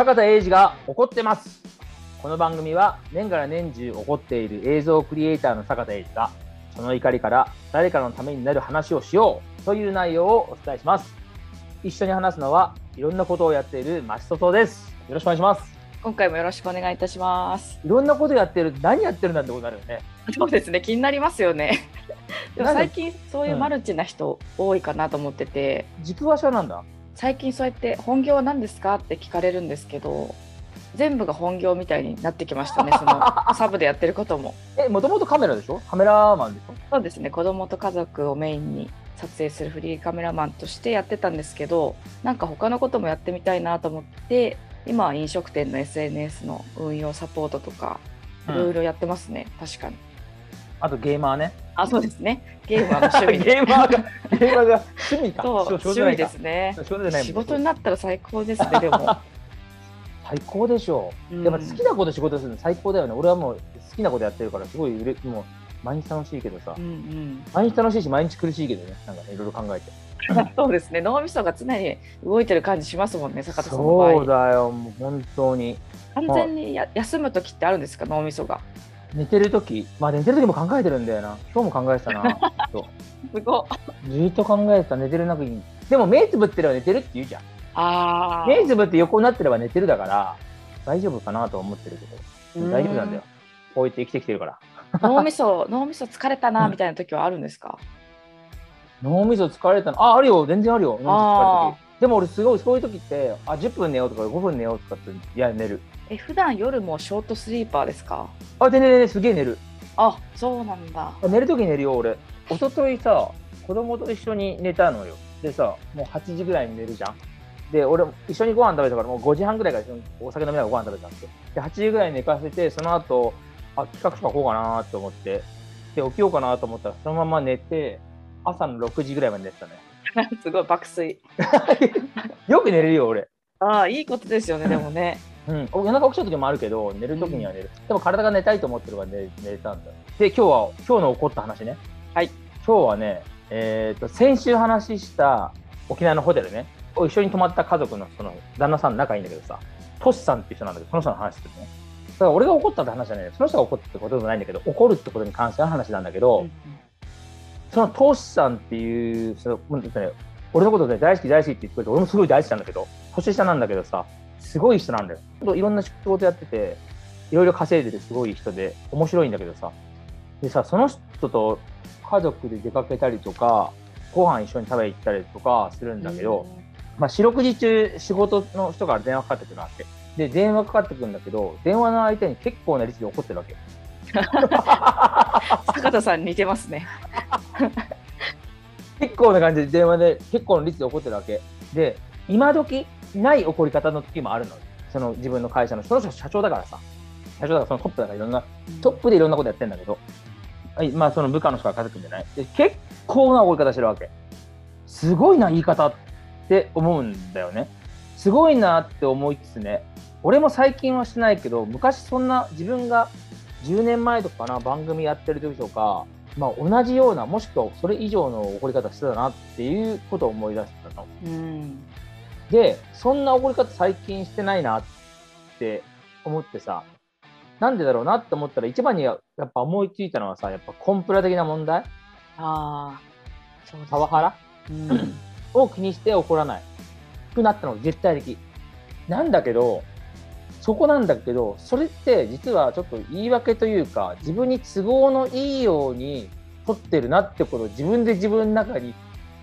坂田英二が怒ってます。この番組は年がら年中怒っている映像クリエイターの坂田英二がその怒りから誰かのためになる話をしようという内容をお伝えします。一緒に話すのはいろんなことをやっているマシトトです。よろしくお願いします。今回もよろしくお願いいたします。いろんなことやってる。何やってるんだってことになるよね。そうですね、気になりますよね。で？も最近そういうマルチな人多いかなと思ってて、軸足はなんだ？最近そうやって本業は何ですか？って聞かれるんですけど、全部が本業みたいになってきましたね。その サブでやってることも。えもともとカメラでしょ？カメラマンでしょ？そうですね、子供と家族をメインに撮影するフリーカメラマンとしてやってたんですけど、なんか他のこともやってみたいなと思って。今は飲食店の SNS の運用サポートとかいろいろやってますね、確かに。あとゲーマーねあ、そうですね。ゲームは 趣味で。ゲーマーがゲーマーが趣味かそう、仕事趣味ですね。仕事になったら最高ですね、でも。最高でしょう、うんやっぱ好きなこと仕事するの最高だよね俺はもう好きなことやってるからすごいもう毎日楽しいけどさ、うんうん。毎日楽しいし毎日苦しいけどねなんかねいろいろ考えて そうですね。脳みそが常に動いてる感じしますもんね、坂田さんの場合。そうだよもう本当に完全にや休む時ってあるんですか、脳みそが。寝てる時まあ寝てる時も考えてるんだよな。今日も考えてたな。そう。すごい。ずっと考えてた。寝てる中にでも目つぶってれば寝てるって言うじゃん。ああ。目つぶって横になってれば寝てるだから大丈夫かなとは思ってるけど。大丈夫なんだよ。こうやって生きてきてるから。脳みそ、脳みそ疲れたなみたいな時はあるんですか？脳みそ疲れたのああるよ。全然あるよ。脳みそ疲れあた時。でも俺すごいそういう時ってあ10分寝ようとか5分寝ようとかっていや寝るえ、普段夜もショートスリーパーですか？あでねねねすげえ寝るあ、そうなんだ。あ寝る時寝るよ俺一昨日さ子供と一緒に寝たのよでさもう8時ぐらいに寝るじゃんで俺も一緒にご飯食べたからもう5時半ぐらいからお酒飲みながらご飯食べたんですよで8時ぐらいに寝かせてその後あ企画書書こうかなと思ってで起きようかなと思ったらそのまま寝て朝の6時ぐらいまで寝てたね すごい爆睡。よく寝れるよ俺ああ、いいことですよね、でもね。うん、夜中起きた時もあるけど寝る時には寝る、でも体が寝たいと思ってるから寝寝れたんだ。で今日は今日の起こった話ね。はい。今日はねえっ、と先週話した沖縄のホテルね。一緒に泊まった家族のその旦那さん仲いいんだけどさトシさんっていう人なんだけどその人の話するね。だから俺が怒ったって話じゃないよ。その人が怒ったってことでもないんだけど怒るってことに関しての話なんだけど、うんうん。そのトシさんっていうそのうんとね俺のことで大好き大好きって言ってくれて俺もすごい大好きなんだけど年下なんだけどさすごい人なんだよ。いろんな仕事やってていろいろ稼いでるすごい人で面白いんだけどさ。でさその人と家族で出かけたりとかご飯一緒に食べ行ったりとかするんだけど、まあ、四六時中仕事の人から電話かかってくるわけ。で電話かかってくるんだけど電話の相手に結構な率で怒ってるわけ。坂田さん似てますね。結構な感じで電話で結構の率で怒ってるわけ。で今時ない怒り方の時もあるの。その自分の会社のその人社長だからさ。社長だからそのトップだからいろんなトップでいろんなことやってんだけど、はいまあその部下の人が家族んじゃない。で結構な怒り方してるわけ。すごいな言い方って思うんだよね。すごいなって思いつつね。俺も最近はしてないけど昔そんな自分が10年前とかかな番組やってる時とかまあ、同じようなもしくはそれ以上の怒り方してたなっていうことを思い出したの。うん。でそんな怒り方最近してないなって思ってさなんでだろうなって思ったら一番にやっぱ思いついたのはさやっぱコンプラ的な問題？ああ。そうですパワハラ？うん。を気にして怒らない。くなったのが絶対的。なんだけどそこなんだけどそれって実はちょっと言い訳というか自分に都合のいいように取ってるなってことを自分で自分の中に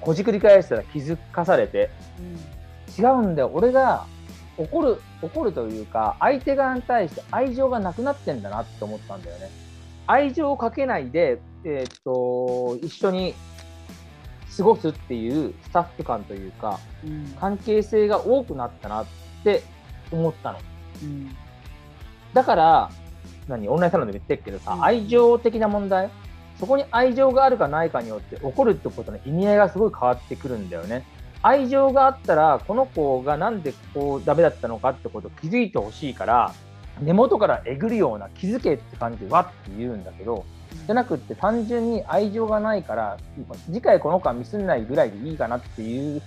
こじくり返したら気づかされて違うんだよ。俺が怒る怒るというか相手側に対して愛情がなくなってんだなって思ったんだよね。愛情をかけないで、えーっと一緒に過ごすっていうスタッフ感というかうん。関係性が多くなったなって思ったの。うん。だから何オンラインサロンでも言ってるけどさ、うん。愛情的な問題？そこに愛情があるかないかによって怒るってことの意味合いがすごい変わってくるんだよね愛情があったらこの子がなんでこうダメだったのかってことを気づいてほしいから根元からえぐるような気づけって感じでわって言うんだけどじゃなくって単純に愛情がないから次回この子はミスんないぐらいでいいかなっていう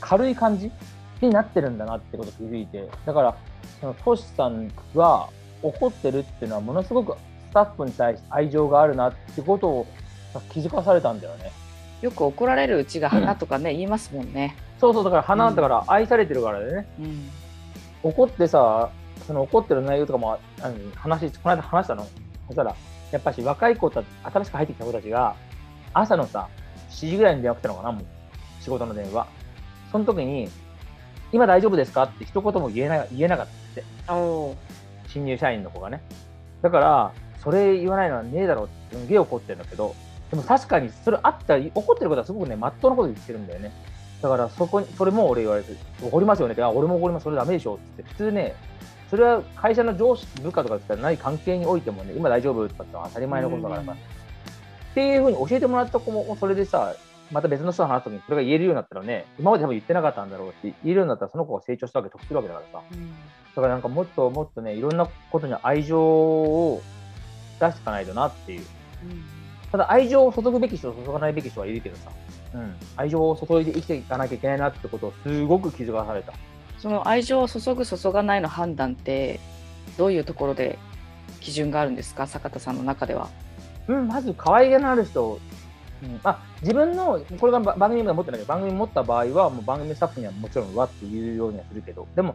軽い感じになってるんだなってこと気づいてだからそのトシさんは怒ってるっていうのはものすごくスタッフに対して愛情があるなってことを気づかされたんだよね。よく怒られるうちが花とかね、言いますもんね。そうそうだから花だから愛されてるからね、うん。怒ってさその怒ってる内容とかも話この間話したの？そしたらやっぱし若い子たち新しく入ってきた子たちが朝のさ7時ぐらいに電話来たのかなもう。仕事の電話。その時に「今大丈夫ですか?」って一言も言えな言えなかったって。新入社員の子がね。だからそれ言わないのはねえだろうってすんげえ怒ってるんだけどでも確かにそれあったら怒ってることはすごくねまっとうなこと言ってるんだよね。だからそこにそれも俺言われて怒りますよねってあ俺も怒りますそれダメでしょって普通ねそれは会社の上司部下とかだったらない関係においてもね今大丈夫とかって当たり前のことだからさ、うんっていうふうに教えてもらった子もそれでさまた別の人と話すときにそれが言えるようになったらね今まで多分言ってなかったんだろうし言えるようになったらその子が成長したわけ得するわけだからさ。うん。だからなんかもっともっとねいろんなことに愛情を出していかないとなっていうただ愛情を注ぐべき人と注がないべき人はいるけどさ、うん、愛情を注いで生きていかなきゃいけないなってことをすごく気づかされたその愛情を注ぐ注がないの判断ってどういうところで基準があるんですか？坂田さんの中では。うん、まず可愛げのある人、うんまあ、自分の、これがば番組が持ってないけど、番組持った場合は、もう番組スタッフにはもちろんわって言うようにはするけど、でも、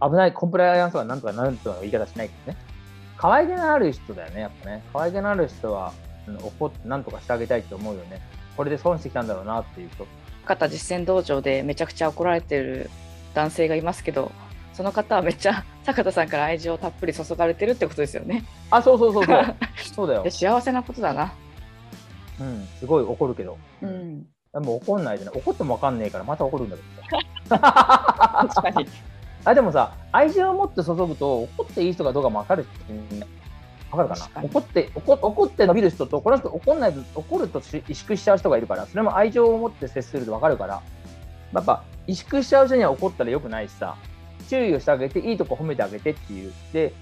危ない、コンプライアンスとかなんとかなんとか言い方しないけどね。可愛げのある人だよね、やっぱね。可愛げのある人は、うん怒ってなんとかしてあげたいって思うよね。これで損してきたんだろうなっていう人。坂田実践道場でめちゃくちゃ怒られてる男性がいますけどその方はめっちゃ坂田さんから愛情をたっぷり注がれてるってことですよね。あ、そうそうそうそう。そうだよで。幸せなことだな。うん、すごい怒るけど。うん、でも怒んないでね。怒ってもわかんねえから、また怒るんだけどさ。確かに。あでもさ、愛情を持って注ぐと、怒っていい人かどうかも分かるって、分かるかな？怒って怒怒って伸びる人と、この人怒んないと怒るとし萎縮しちゃう人がいるから、それも愛情を持って接すると分かるから、やっぱ萎縮しちゃう人には怒ったらよくないしさ、注意をしてあげて、いいとこ褒めてあげてっていう。で、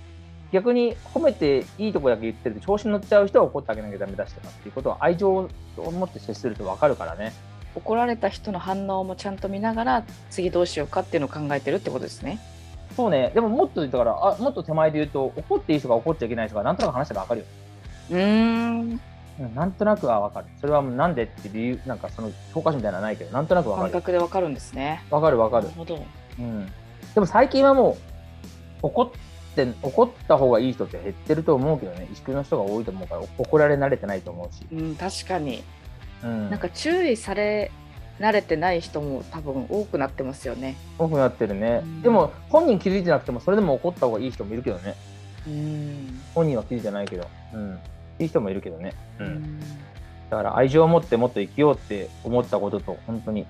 逆に褒めていいとこだけ言ってると調子に乗っちゃう人は怒ってあげなきゃダメだしとかっていうことは愛情を持って接すると分かるからね。怒られた人の反応もちゃんと見ながら次どうしようかっていうのを考えてるってことですね。そうね、でももっとだからあ、もっと手前で言うと、怒っていい人が怒っちゃいけない人がなんとなく話したら分かるよ。うーんうんなんとなくは分かる。それはもうなんでって理由、なんかその教科書みたいなのはないけど、なんとなく分か感る。覚でわかるんですね。分かる分かるなる。ほど。うん。でも最近はもう、怒って、怒った方がいい人って減ってると思うけどね、萎縮の人が多いと思うから、怒られ慣れてないと思うし。うん確かに。うん。なんか注意され慣れてない人も多分多くなってますよね。多くなってるね。うんでも、本人気づいてなくても、それでも怒った方がいい人もいるけどね。うん。本人は気づいてないけど。うん。いい人もいるけどね。う。うんんだから愛情を持ってもっと生きようって思ったことと、本当に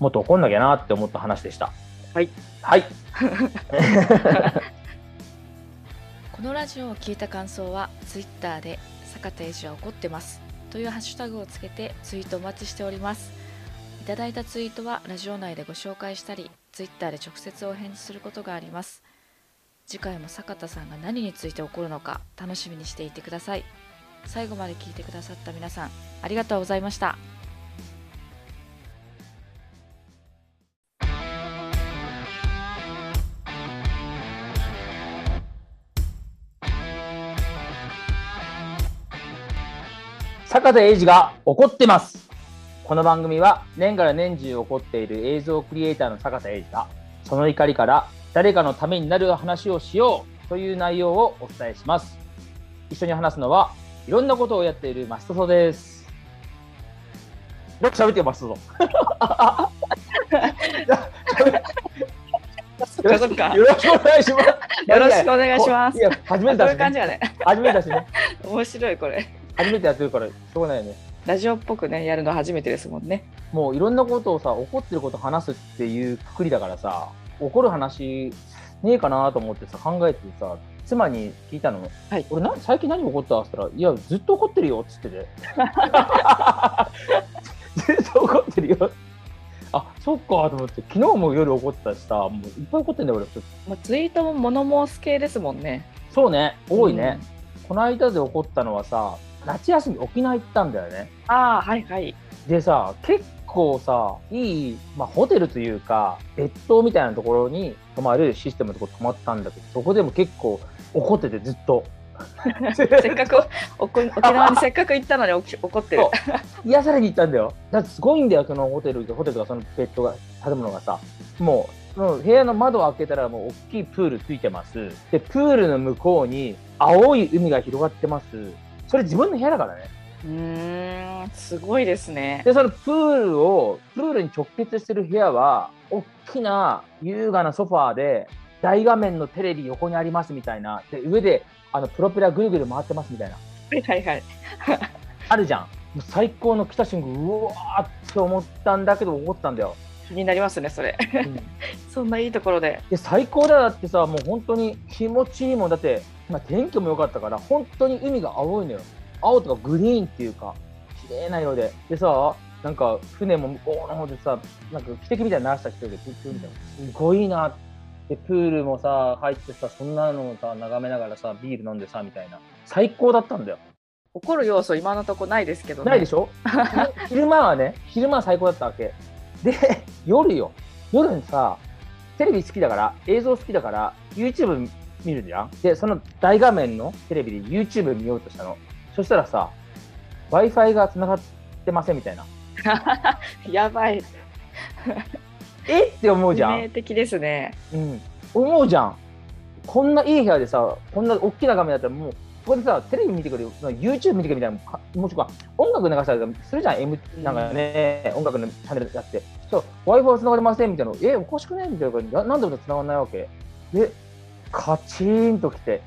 もっと怒んなきゃなって思った話でした。はい。はい。このラジオを聞いた感想は Twitter で坂田英二は怒ってますというハッシュタグをつけてツイートお待ちしておりますいただいたツイートはラジオ内でご紹介したり Twitter で直接お返事することがあります。次回も坂田さんが何について怒るのか楽しみにしていてください。最後まで聞いてくださった皆さんありがとうございました。坂田英二が怒ってます。この番組は年がら年中起こっている映像クリエイターの坂田英二がその怒りから誰かのためになる話をしようという内容をお伝えします。一緒に話すのはいろんなことをやっているマストソです。よく喋ってよ、マストソ。そっかそっか。よろしくお願いします。よろしくお願いしますいや、初めてそうだし、ね、いう感じやね。初めてだしね。面白いこれ。初めてやってるから、しょうがないよね。ラジオっぽくねやるの初めてですもんね。もういろんなことをさ、怒ってること話すっていうくくりだからさ、怒る話ねえかなと思ってさ、考えてさ、妻に聞いたの。はい俺な、最近何怒った？って言ったら、いや、ずっと怒ってるよっつってて。ずっと怒ってるよ。あ、そっかと思って、昨日も夜怒ってたしさ、もういっぱい怒ってんだよ、俺。ちょっともうツイートも物申す系ですもんね。そうね、多いね。この間で怒ったのはさ、夏休み沖縄行ったんだよね。ああはいはい。でさ、結構さ、いい、まあ、ホテルというか、別棟みたいなところに泊まるシステムのところ泊まったんだけど、そこでも結構怒っててずっと。せっかくおこ沖縄にせっかく行ったのに怒ってる癒されに行ったんだよ。だってすごいんだよ、そのホテル、ホテルとかそのベッドが、建物がさ、もう、もう部屋の窓を開けたらもう大きいプールついてます。で、プールの向こうに青い海が広がってます。それ自分の部屋だからね。うーんすごいですねで、そのプールを、プールに直結してる部屋は、大きな優雅なソファーで、大画面のテレビ横にありますみたいな。で、上で、あの、プロペラぐるぐる回ってますみたいな。はいはいはいあるじゃん。もう最高の来た瞬間、うわーって思ったんだけど、怒ったんだよ。気になりますねそれ。そんないいところで。で最高だよだってさもう本当に気持ちいいもん。だって、まあ、天気も良かったから本当に海が青いのよ。青とかグリーンっていうか綺麗な色で。でさなんか船も向こうの方でさなんか汽笛みたいに鳴らした人でプープーみたいな。すごいなでプールもさ入ってさそんなのをさ眺めながらさビール飲んでさみたいな。最高だったんだよ。怒る要素今のとこないですけどね。ないでしょ？昼間はね昼間は最高だったわけで夜よ。夜にさテレビ好きだから映像好きだから YouTube 見るじゃん？でその大画面のテレビで YouTube 見ようとしたの。そしたらさ w i f i が繋がってませんみたいな。やばい。え？って思うじゃん、致命的ですね。うん、思うじゃん。こんないい部屋でさこんな大きな画面だったらもうそこでさテレビ見てくれ YouTube 見てくれみたいなかもしくは音楽流したりするじゃん、M なんかね、音楽のチャンネルやって。そう w i f i 繋がりませんみたいな。えおかしくないみたいな感じ。ななんで繋がんないわけ？でカチーンときて。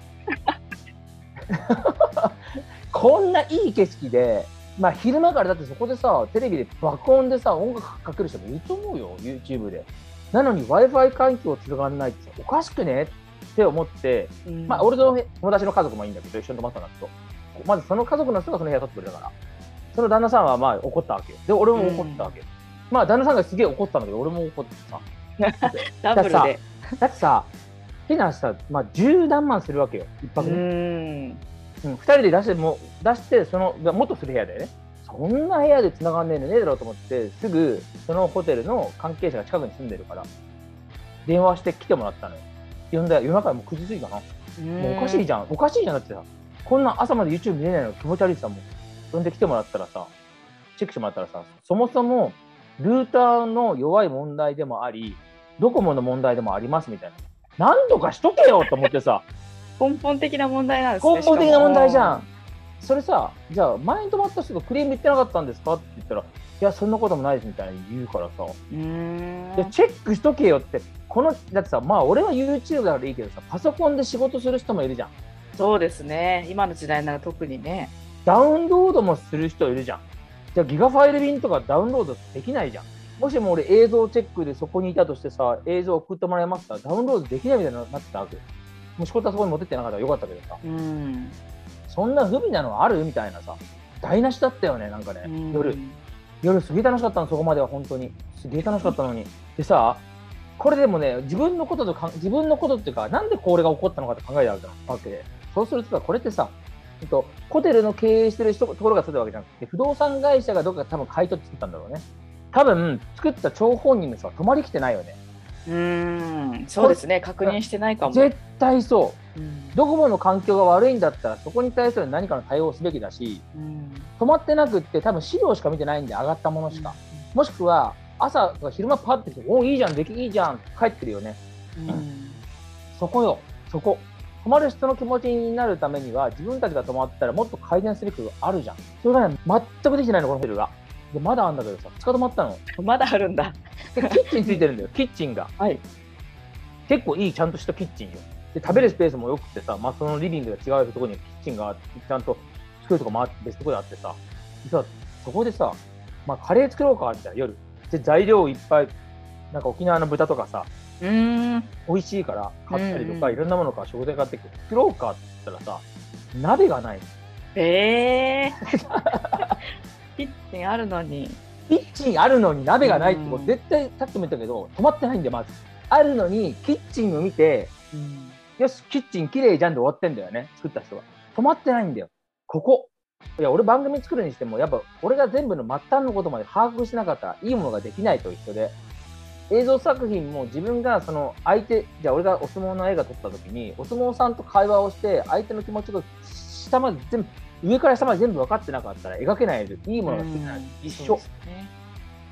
こんないい景色でまあ昼間からだってそこでさテレビで爆音でさ音楽かける人もいると思うよ YouTube で。なのに w i f i 環境つながんないってさおかしくね？って思ってうんまあ、俺の友達の家族もいいんだけど、一緒に泊まったんだけど、まずその家族の人がその部屋取ってくれたから、その旦那さんはまあ怒ったわけよ。で、俺も怒ったわけよ。まあ、旦那さんがすげえ怒ったんだけど、俺も怒ってさ。ダブルでだってさ、変な話さ、まあ、十何万するわけよ、一う泊ね。ーんうん、二人で出して、もう出して、その、元する部屋でね、そんな部屋で繋がんねえのねえだろうと思って、すぐそのホテルの関係者が近くに住んでるから、電話して来てもらったのよ。呼んだ夜中もう9時過ぎかな。もうおかしいじゃん、おかしいじゃん。だってさ、こんな朝まで YouTube 見れないの気持ち悪いしさ、もう、呼んできてもらったらさ、チェックしてもらったらさ、そもそもルーターの弱い問題でもあり、ドコモの問題でもありますみたいな。何とかしとけよと思ってさ、根本的な問題なんですね根本的な問題じゃしん。それさ、じゃあ、前に泊まった人がクレーム言ってなかったんですかって言ったら、いや、そんなこともないですみたいに言うからさ、でチェックしとけよって、この、だってさ、まあ、俺は YouTube だからいいけどさ、パソコンで仕事する人もいるじゃん。そうですね今の時代なら特にねダウンロードもする人いるじゃん。じゃあギガファイル便とかダウンロードできないじゃん。もしも俺映像チェックでそこにいたとしてさ、映像送ってもらえますか？ダウンロードできないみたいになってたわけよ。もう仕事はそこに持ってってなかったらよかったけどさ、うんそんな不備なのある？みたいなさ、台無しだったよね、なんかね、うん夜。夜すげえ楽しかったの、そこまでは本当に。すげえ楽しかったのに。でさ、これでもね、自分のこととかん、自分のことっていうか、なんでこれが起こったのかって考えるわけで、そうするとさ、これってさ、えっと、ホテルの経営してる人ところが作ったわけじゃなくて、不動産会社がどっか多分買い取って作ったんだろうね。多分、作った張本人の人は泊まりきてないよね。うーんそうですね確認してないかも、絶対そう。うんドコモの環境が悪いんだったら、そこに対する何かの対応をすべきだし、うん泊まってなくって、多分資料しか見てないんで上がったものしか。もしくは、朝とか昼間パッて来て、おいいじゃん、できいいじゃん、帰ってるよね。うんそこよ、そこ。泊まる人の気持ちになるためには、自分たちが泊まったらもっと改善すべきことがあるじゃん。それがね、全くできてないの、このホテルが。で、まだあんだけどさ、2日泊まったの。まだあるんだで、キッチンついてるんだよ、キッチンが。はい結構いい、ちゃんとしたキッチンよ。で、食べるスペースも良くてさ、まあ、そのリビングが違うところにキッチンがちゃんと作るとこもあって、別のところであってさ、でさ、そこでさ、まあ、カレー作ろうか、みたいな、夜。で、材料いっぱい、なんか沖縄の豚とかさ、うーん。美味しいから買ったりとか、うんうんいろんなものから食材買ってきて作ろうかって言ったらさ鍋がない。のええ キッチンあるのに。キッチンあるのに鍋がないってこう絶対さっきも言ったけど止まってないんだよまず。あるのにキッチンを見てよしキッチン綺麗じゃんで終わってんだよね作った人は。止まってないんだよ。ここいや、俺番組作るにしても、やっぱ俺が全部の末端のことまで把握しなかったらいいものができないと一緒で、映像作品も自分がその相手、じゃあ俺がお相撲の映画撮った時に、お相撲さんと会話をして、相手の気持ちが下まで全部、上から下まで全部分かってなかったら描けないで、いいものが作れない。一緒ね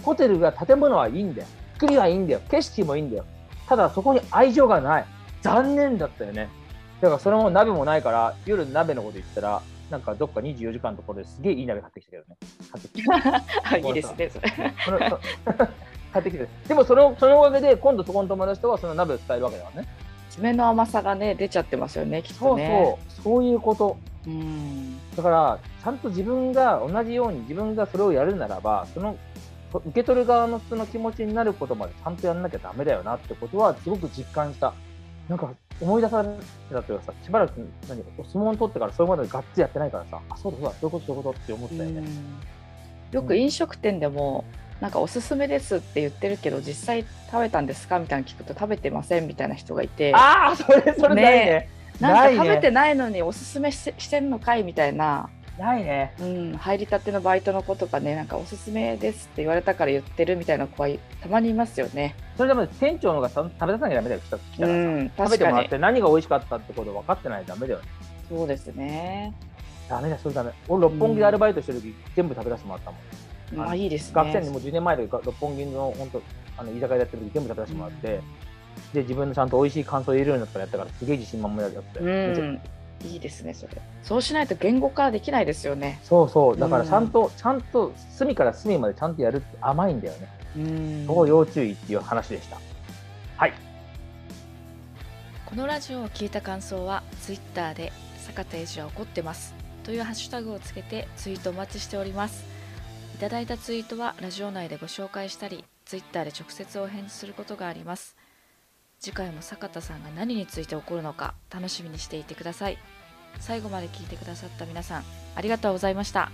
ホテルが建物はいいんだよ。作りはいいんだよ。景色もいいんだよ。ただそこに愛情がない。残念だったよね。だからそれも鍋もないから、夜鍋のこと言ったら、なんかどっか24時間のところですげえいい鍋買ってきたけどね。買ってきた。あいいですねそれ 買ってきて。でもそのそのおかげで、今度そこの友達とはその鍋を伝えるわけだからね。爪の甘さがね出ちゃってますよねきっそうとねそう、そういうこと。うんだから、ちゃんと自分が同じように自分がそれをやるならば、その受け取る側の人の気持ちになることまでちゃんとやんなきゃダメだよなってことはすごく実感した。なんか思い出されたというかさ、しばらく何お相撲にとってからそれまでがっつりやってないからさ、あ、そうだそうだ、そういうことそういうことって思ったよね。よく飲食店でもなんかおすすめですって言ってるけど実際食べたんですかみたいなの聞くと食べてませんみたいな人がいてああ、それそれないね。なんないねか食べてないのにおすすめしてしてんのかいみたいな、ないね。うん、入りたてのバイトの子とかねなんかおすすめですって言われたから言ってるみたいな子はいたまにいますよね。それでも店長の方がさ食べ出さなきゃダメだよ、来た来たらさ。うん、食べてもらって何が美味しかったってこと分かってないとダメだよね。そうですね。ダメだ、それダメ。俺、六本木でアルバイトしてる時、全部食べ出してもらったもん。まあいいですね。学生にもう10年前で六本木の本当あの居酒屋でやってる時全部食べさせてもらって、で自分のちゃんと美味しい感想を入れるようになったらやったからすげえ自信満々やって、うん、いいですねそれ。そうしないと言語化できないですよね。そうそう。だからうん。ちゃんと、ちゃんと隅から隅までちゃんとやるって甘いんだよね、うん。そこ要注意っていう話でした。はい。このラジオを聞いた感想は Twitter で坂田英二は怒ってます。というハッシュタグをつけてツイートお待ちしております。いただいたツイートはラジオ内でご紹介したり Twitter で直接お返事することがあります次回も坂田さんが何について起こるのか楽しみにしていてください。最後まで聞いてくださった皆さんありがとうございました。